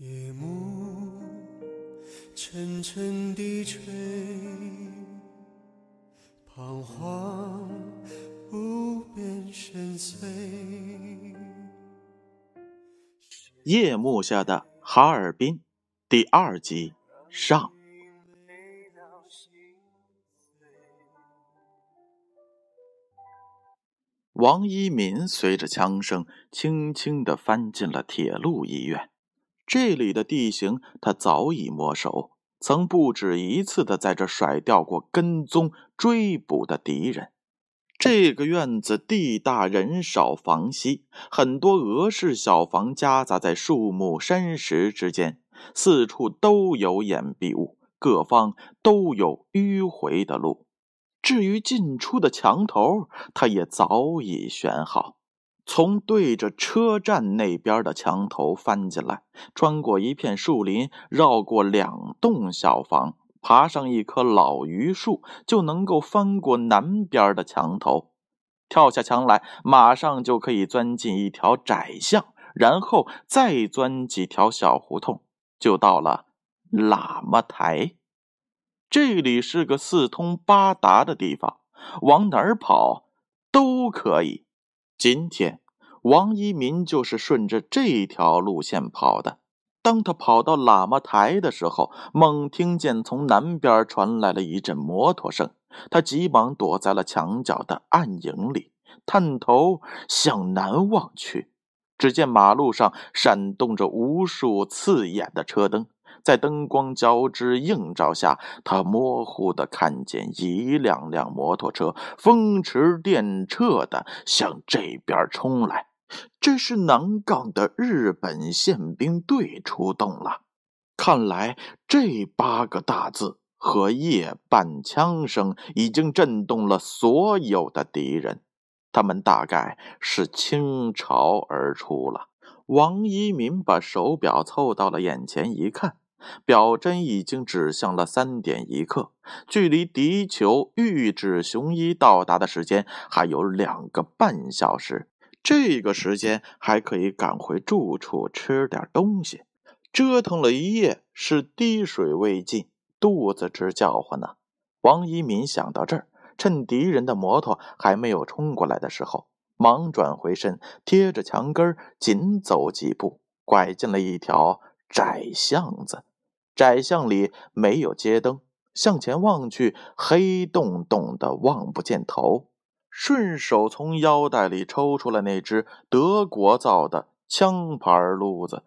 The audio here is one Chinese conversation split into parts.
夜幕沉沉低垂，彷徨不变深邃。夜幕下的哈尔滨第二集上。王一民随着枪声，轻轻地翻进了铁路医院。这里的地形他早已摸熟，曾不止一次的在这甩掉过跟踪追捕的敌人。这个院子地大人少房稀，很多俄式小房夹杂在树木山石之间，四处都有掩蔽物，各方都有迂回的路。至于进出的墙头，他也早已选好。从对着车站那边的墙头翻进来，穿过一片树林，绕过两栋小房，爬上一棵老榆树，就能够翻过南边的墙头。跳下墙来，马上就可以钻进一条窄巷，然后再钻几条小胡同，就到了喇嘛台。这里是个四通八达的地方，往哪儿跑都可以。今天王一民就是顺着这条路线跑的。当他跑到喇嘛台的时候，猛听见从南边传来了一阵摩托声，他急忙躲在了墙角的暗影里，探头向南望去，只见马路上闪动着无数刺眼的车灯。在灯光交织映照下，他模糊的看见一辆辆摩托车风驰电掣的向这边冲来。这是南岗的日本宪兵队出动了。看来这八个大字和夜半枪声已经震动了所有的敌人，他们大概是倾巢而出了。王一民把手表凑到了眼前一看。表针已经指向了三点一刻，距离敌球玉指雄一到达的时间还有两个半小时。这个时间还可以赶回住处吃点东西。折腾了一夜，是滴水未进，肚子直叫唤呢。王一民想到这儿，趁敌人的摩托还没有冲过来的时候，忙转回身，贴着墙根紧走几步，拐进了一条窄巷子。窄巷里没有街灯，向前望去，黑洞洞的，望不见头。顺手从腰带里抽出了那只德国造的枪牌撸子，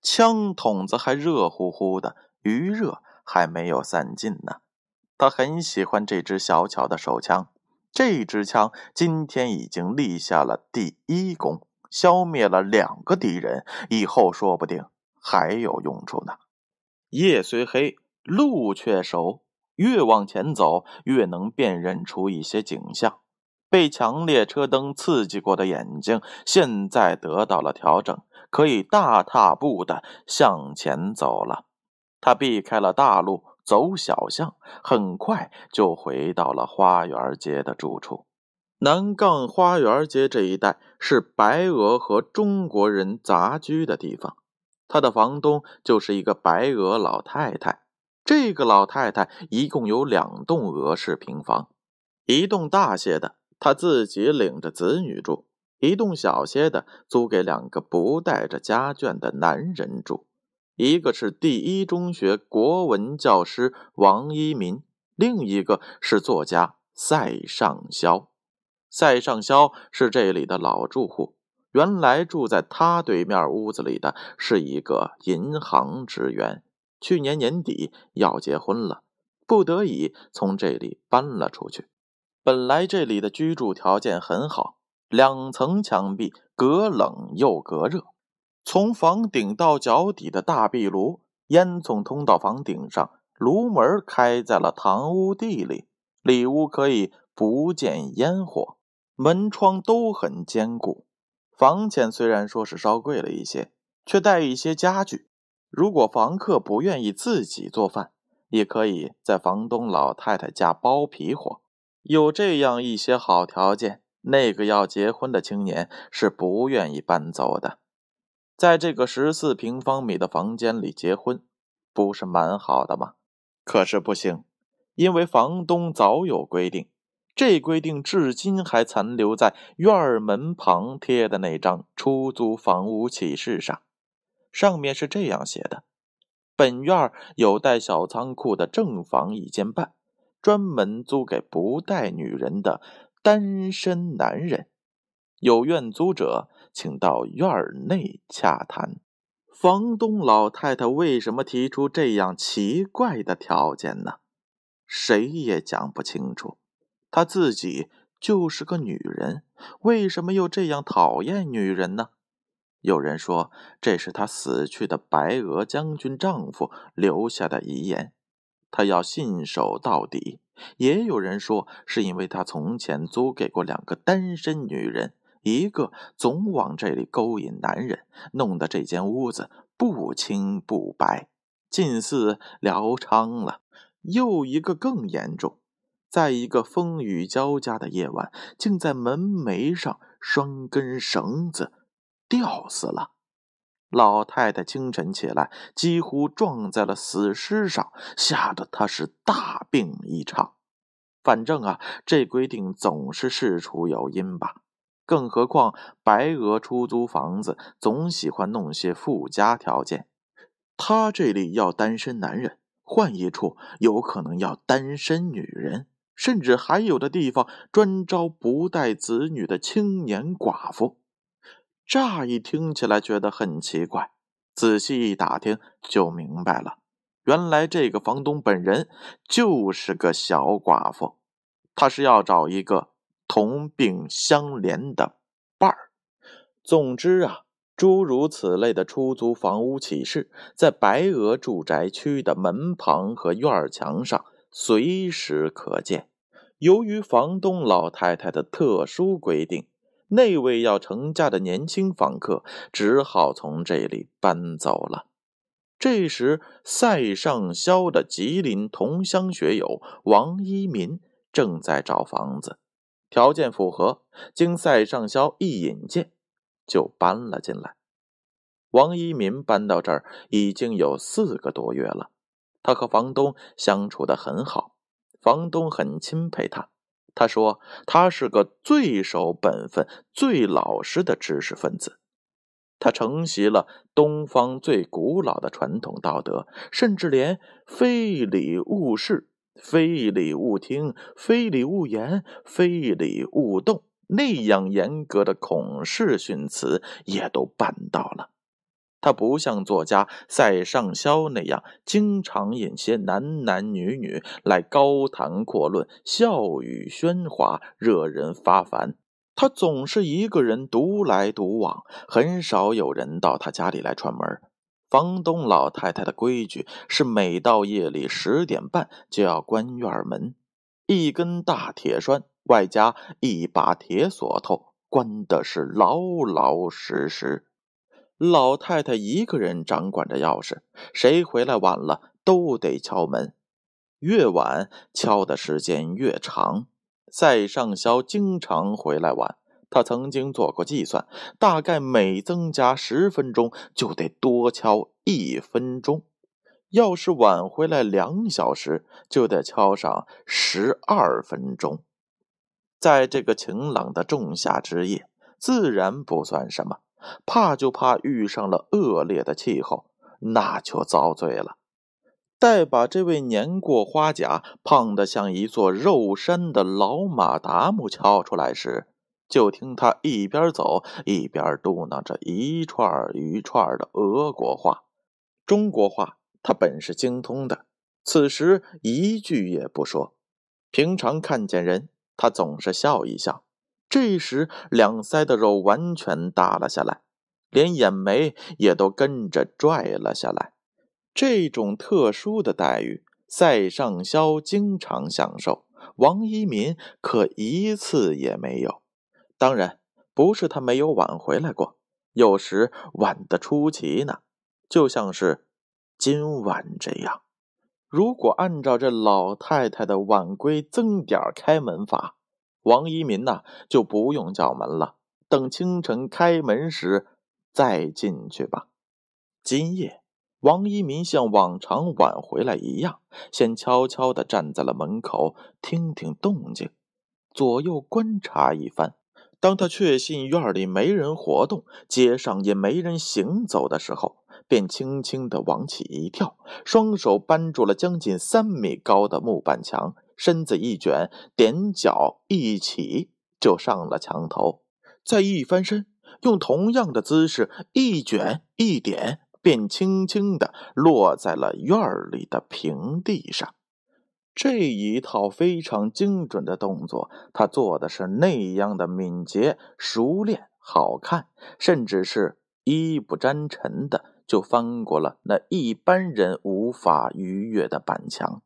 枪筒子还热乎乎的，余热还没有散尽呢。他很喜欢这支小巧的手枪，这支枪今天已经立下了第一功，消灭了两个敌人，以后说不定还有用处呢。夜虽黑，路却熟。越往前走，越能辨认出一些景象。被强烈车灯刺激过的眼睛，现在得到了调整，可以大踏步的向前走了。他避开了大路，走小巷，很快就回到了花园街的住处。南岗花园街这一带是白俄和中国人杂居的地方。他的房东就是一个白俄老太太。这个老太太一共有两栋俄式平房，一栋大些的，她自己领着子女住；一栋小些的，租给两个不带着家眷的男人住。一个是第一中学国文教师王一民，另一个是作家赛尚肖。赛尚肖是这里的老住户。原来住在他对面屋子里的是一个银行职员，去年年底要结婚了，不得已从这里搬了出去。本来这里的居住条件很好，两层墙壁隔冷又隔热，从房顶到脚底的大壁炉，烟囱通到房顶上，炉门开在了堂屋地里，里屋可以不见烟火，门窗都很坚固。房钱虽然说是稍贵了一些，却带一些家具。如果房客不愿意自己做饭，也可以在房东老太太家包皮活。有这样一些好条件，那个要结婚的青年是不愿意搬走的。在这个十四平方米的房间里结婚，不是蛮好的吗？可是不行，因为房东早有规定，这规定至今还残留在院门旁贴的那张出租房屋启事上，上面是这样写的：本院有带小仓库的正房一间半，专门租给不带女人的单身男人，有愿租者。请到院内洽谈。房东老太太为什么提出这样奇怪的条件呢？谁也讲不清楚。她自己就是个女人，为什么又这样讨厌女人呢？有人说这是她死去的白俄将军丈夫留下的遗言，她要信守到底。也有人说是因为她从前租给过两个单身女人。一个总往这里勾引男人，弄得这间屋子不清不白，近似疗娼了。又一个更严重，在一个风雨交加的夜晚，竟在门楣上拴根绳子，吊死了。老太太清晨起来，几乎撞在了死尸上，吓得她是大病一场。反正啊，这规定总是事出有因吧。更何况，白俄出租房子总喜欢弄些附加条件。他这里要单身男人，换一处有可能要单身女人，甚至还有的地方专招不带子女的青年寡妇。乍一听起来觉得很奇怪，仔细一打听就明白了。原来这个房东本人就是个小寡妇，他是要找一个。同病相怜的伴儿。总之啊，诸如此类的出租房屋启事，在白鹅住宅区的门旁和院墙上随时可见。由于房东老太太的特殊规定，那位要成家的年轻房客只好从这里搬走了。这时，塞上肖的吉林同乡学友王一民正在找房子。条件符合，经赛上肖一引荐，就搬了进来。王一民搬到这儿已经有四个多月了，他和房东相处的很好，房东很钦佩他。他说他是个最守本分、最老实的知识分子，他承袭了东方最古老的传统道德，甚至连非礼勿视。非礼勿听，非礼勿言，非礼勿动，那样严格的孔氏训词也都办到了。他不像作家塞尚肖那样，经常引些男男女女来高谈阔论，笑语喧哗，惹人发烦。他总是一个人独来独往，很少有人到他家里来串门。房东老太太的规矩是，每到夜里十点半就要关院门，一根大铁栓外加一把铁锁头，关的是老老实实。老太太一个人掌管着钥匙，谁回来晚了都得敲门，越晚敲的时间越长。赛上肖经常回来晚。他曾经做过计算，大概每增加十分钟就得多敲一分钟。要是晚回来两小时，就得敲上十二分钟。在这个晴朗的仲夏之夜，自然不算什么，怕就怕遇上了恶劣的气候，那就遭罪了。待把这位年过花甲、胖得像一座肉山的老马达木敲出来时，就听他一边走一边嘟囔着一串一串的俄国话，中国话他本是精通的，此时一句也不说。平常看见人，他总是笑一笑，这时两腮的肉完全耷了下来，连眼眉也都跟着拽了下来。这种特殊的待遇，塞尚肖经常享受，王一民可一次也没有。当然不是他没有晚回来过，有时晚的出奇呢，就像是今晚这样。如果按照这老太太的晚归增点开门法，王一民呐就不用叫门了。等清晨开门时，再进去吧。今夜，王一民像往常晚回来一样，先悄悄地站在了门口，听听动静，左右观察一番。当他确信院里没人活动，街上也没人行走的时候，便轻轻地往起一跳，双手扳住了将近三米高的木板墙，身子一卷，踮脚一起就上了墙头，再一翻身，用同样的姿势一卷一点，便轻轻地落在了院里的平地上。这一套非常精准的动作，他做的是那样的敏捷、熟练、好看，甚至是一不沾尘的。就翻过了那一般人无法逾越的板墙。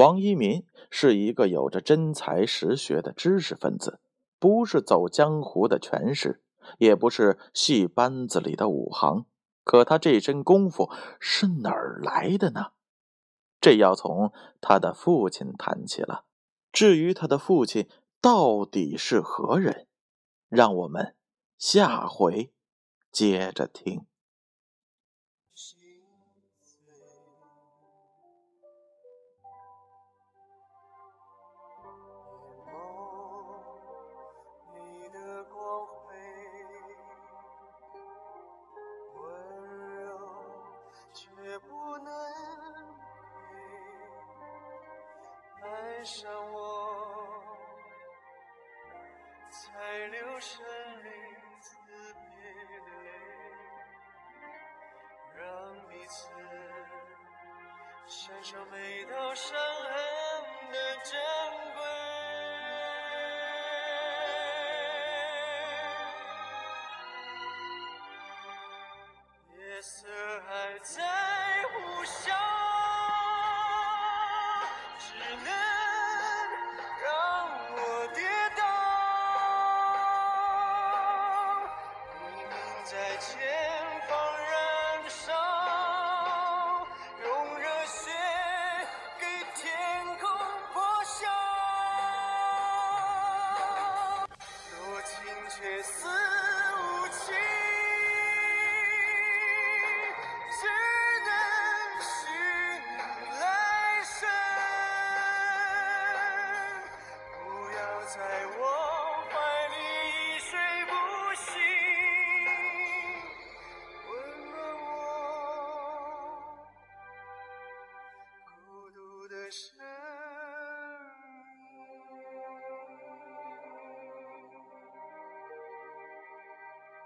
王一民是一个有着真才实学的知识分子，不是走江湖的权势，也不是戏班子里的武行。可他这身功夫是哪儿来的呢？这要从他的父亲谈起了。至于他的父亲到底是何人，让我们下回接着听。爱上我，才流生离死别的泪，让彼此享受每道伤痕的真。Yeah.